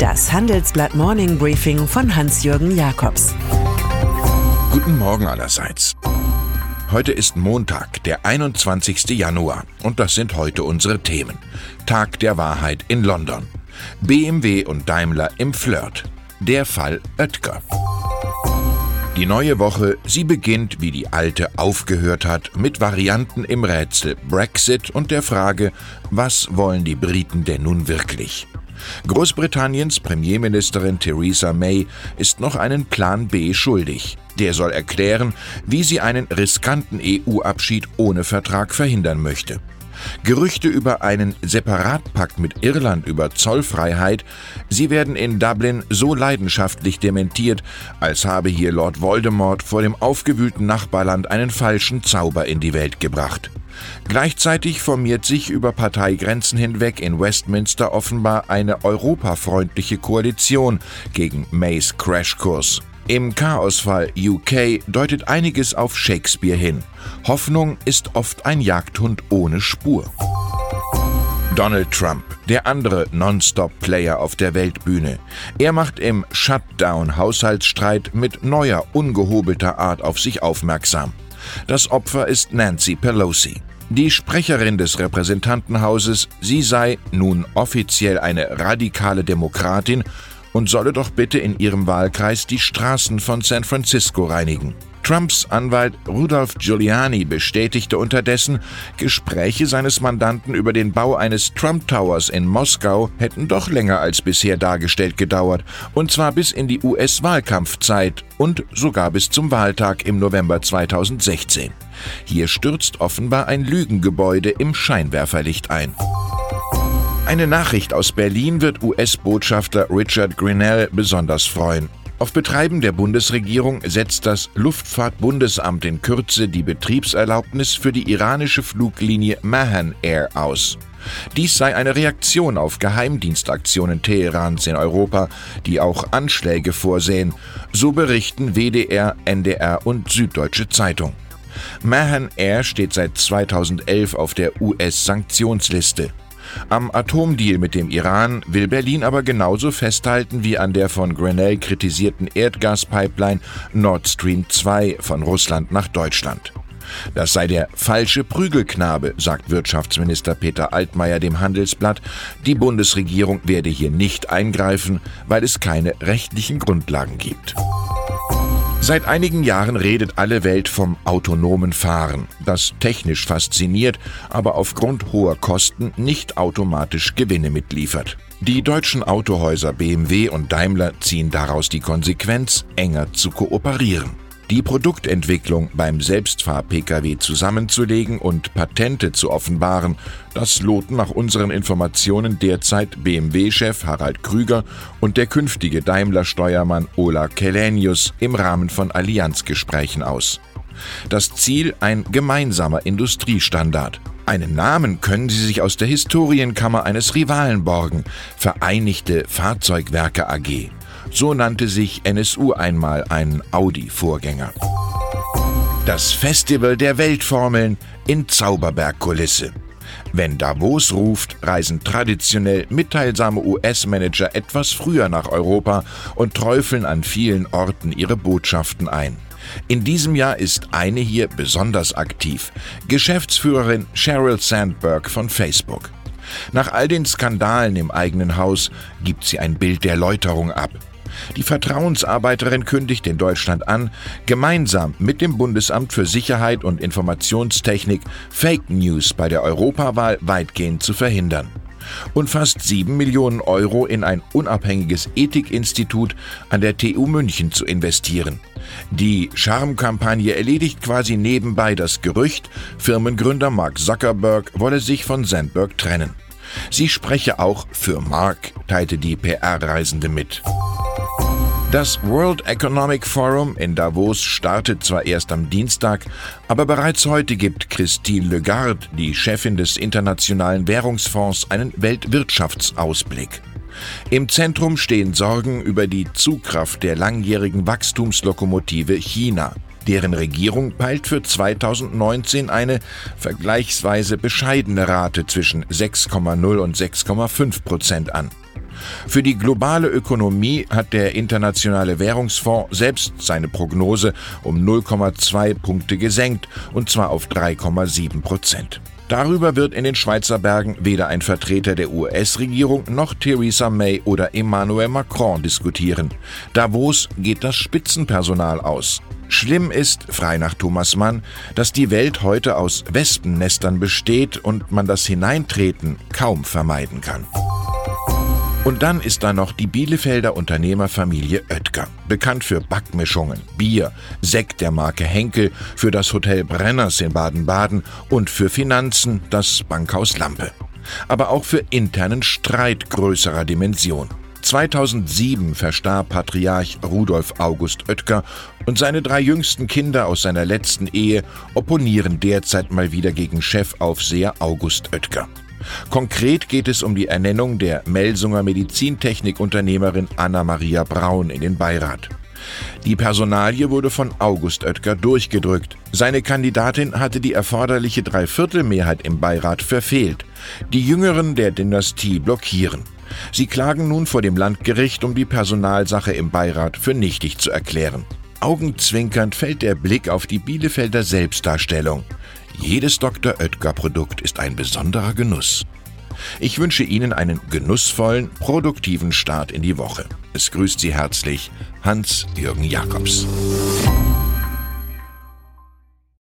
Das Handelsblatt Morning Briefing von Hans-Jürgen Jakobs. Guten Morgen allerseits. Heute ist Montag, der 21. Januar, und das sind heute unsere Themen. Tag der Wahrheit in London. BMW und Daimler im Flirt. Der Fall Oetker. Die neue Woche, sie beginnt, wie die alte aufgehört hat, mit Varianten im Rätsel Brexit und der Frage, was wollen die Briten denn nun wirklich? Großbritanniens Premierministerin Theresa May ist noch einen Plan B schuldig. Der soll erklären, wie sie einen riskanten EU-Abschied ohne Vertrag verhindern möchte. Gerüchte über einen Separatpakt mit Irland über Zollfreiheit, sie werden in Dublin so leidenschaftlich dementiert, als habe hier Lord Voldemort vor dem aufgewühlten Nachbarland einen falschen Zauber in die Welt gebracht. Gleichzeitig formiert sich über Parteigrenzen hinweg in Westminster offenbar eine europafreundliche Koalition gegen Mays Crashkurs. Im Chaosfall UK deutet einiges auf Shakespeare hin. Hoffnung ist oft ein Jagdhund ohne Spur. Donald Trump, der andere Non-Stop-Player auf der Weltbühne. Er macht im Shutdown-Haushaltsstreit mit neuer, ungehobelter Art auf sich aufmerksam. Das Opfer ist Nancy Pelosi. Die Sprecherin des Repräsentantenhauses, sie sei nun offiziell eine radikale Demokratin und solle doch bitte in ihrem Wahlkreis die Straßen von San Francisco reinigen. Trumps Anwalt Rudolph Giuliani bestätigte unterdessen, Gespräche seines Mandanten über den Bau eines Trump Towers in Moskau hätten doch länger als bisher dargestellt gedauert, und zwar bis in die US-Wahlkampfzeit und sogar bis zum Wahltag im November 2016. Hier stürzt offenbar ein Lügengebäude im Scheinwerferlicht ein. Eine Nachricht aus Berlin wird US-Botschafter Richard Grinnell besonders freuen. Auf Betreiben der Bundesregierung setzt das Luftfahrtbundesamt in Kürze die Betriebserlaubnis für die iranische Fluglinie Mahan Air aus. Dies sei eine Reaktion auf Geheimdienstaktionen Teherans in Europa, die auch Anschläge vorsehen, so berichten WDR, NDR und Süddeutsche Zeitung. Mahan Air steht seit 2011 auf der US-Sanktionsliste. Am Atomdeal mit dem Iran will Berlin aber genauso festhalten wie an der von Grenell kritisierten Erdgaspipeline Nord Stream 2 von Russland nach Deutschland. Das sei der falsche Prügelknabe, sagt Wirtschaftsminister Peter Altmaier dem Handelsblatt. Die Bundesregierung werde hier nicht eingreifen, weil es keine rechtlichen Grundlagen gibt. Seit einigen Jahren redet alle Welt vom autonomen Fahren, das technisch fasziniert, aber aufgrund hoher Kosten nicht automatisch Gewinne mitliefert. Die deutschen Autohäuser BMW und Daimler ziehen daraus die Konsequenz, enger zu kooperieren. Die Produktentwicklung beim Selbstfahr-Pkw zusammenzulegen und Patente zu offenbaren, das loten nach unseren Informationen derzeit BMW-Chef Harald Krüger und der künftige Daimler-Steuermann Ola Kelenius im Rahmen von Allianzgesprächen aus. Das Ziel ein gemeinsamer Industriestandard. Einen Namen können sie sich aus der Historienkammer eines Rivalen borgen, Vereinigte Fahrzeugwerke AG. So nannte sich NSU einmal einen Audi-Vorgänger. Das Festival der Weltformeln in Zauberbergkulisse. Wenn Davos ruft, reisen traditionell mitteilsame US-Manager etwas früher nach Europa und träufeln an vielen Orten ihre Botschaften ein. In diesem Jahr ist eine hier besonders aktiv, Geschäftsführerin Sheryl Sandberg von Facebook. Nach all den Skandalen im eigenen Haus gibt sie ein Bild der Läuterung ab. Die Vertrauensarbeiterin kündigt in Deutschland an, gemeinsam mit dem Bundesamt für Sicherheit und Informationstechnik Fake News bei der Europawahl weitgehend zu verhindern und fast 7 Millionen Euro in ein unabhängiges Ethikinstitut an der TU München zu investieren. Die Charmkampagne erledigt quasi nebenbei das Gerücht, Firmengründer Mark Zuckerberg wolle sich von Sandberg trennen. Sie spreche auch für Mark, teilte die PR-Reisende mit. Das World Economic Forum in Davos startet zwar erst am Dienstag, aber bereits heute gibt Christine Lagarde, die Chefin des Internationalen Währungsfonds, einen Weltwirtschaftsausblick. Im Zentrum stehen Sorgen über die Zugkraft der langjährigen Wachstumslokomotive China. Deren Regierung peilt für 2019 eine vergleichsweise bescheidene Rate zwischen 6,0 und 6,5 Prozent an. Für die globale Ökonomie hat der Internationale Währungsfonds selbst seine Prognose um 0,2 Punkte gesenkt, und zwar auf 3,7 Prozent. Darüber wird in den Schweizer Bergen weder ein Vertreter der US-Regierung noch Theresa May oder Emmanuel Macron diskutieren. Davos geht das Spitzenpersonal aus. Schlimm ist, frei nach Thomas Mann, dass die Welt heute aus Wespennestern besteht und man das Hineintreten kaum vermeiden kann. Und dann ist da noch die Bielefelder Unternehmerfamilie Oetker, bekannt für Backmischungen, Bier, Sekt der Marke Henkel, für das Hotel Brenners in Baden-Baden und für Finanzen das Bankhaus Lampe. Aber auch für internen Streit größerer Dimension. 2007 verstarb Patriarch Rudolf August Oetker und seine drei jüngsten Kinder aus seiner letzten Ehe opponieren derzeit mal wieder gegen Chefaufseher August Oetker. Konkret geht es um die Ernennung der Melsunger Medizintechnikunternehmerin Anna-Maria Braun in den Beirat. Die Personalie wurde von August Oetker durchgedrückt. Seine Kandidatin hatte die erforderliche Dreiviertelmehrheit im Beirat verfehlt. Die Jüngeren der Dynastie blockieren. Sie klagen nun vor dem Landgericht, um die Personalsache im Beirat für nichtig zu erklären. Augenzwinkernd fällt der Blick auf die Bielefelder Selbstdarstellung. Jedes Dr. Oetker-Produkt ist ein besonderer Genuss. Ich wünsche Ihnen einen genussvollen, produktiven Start in die Woche. Es grüßt Sie herzlich Hans-Jürgen Jakobs.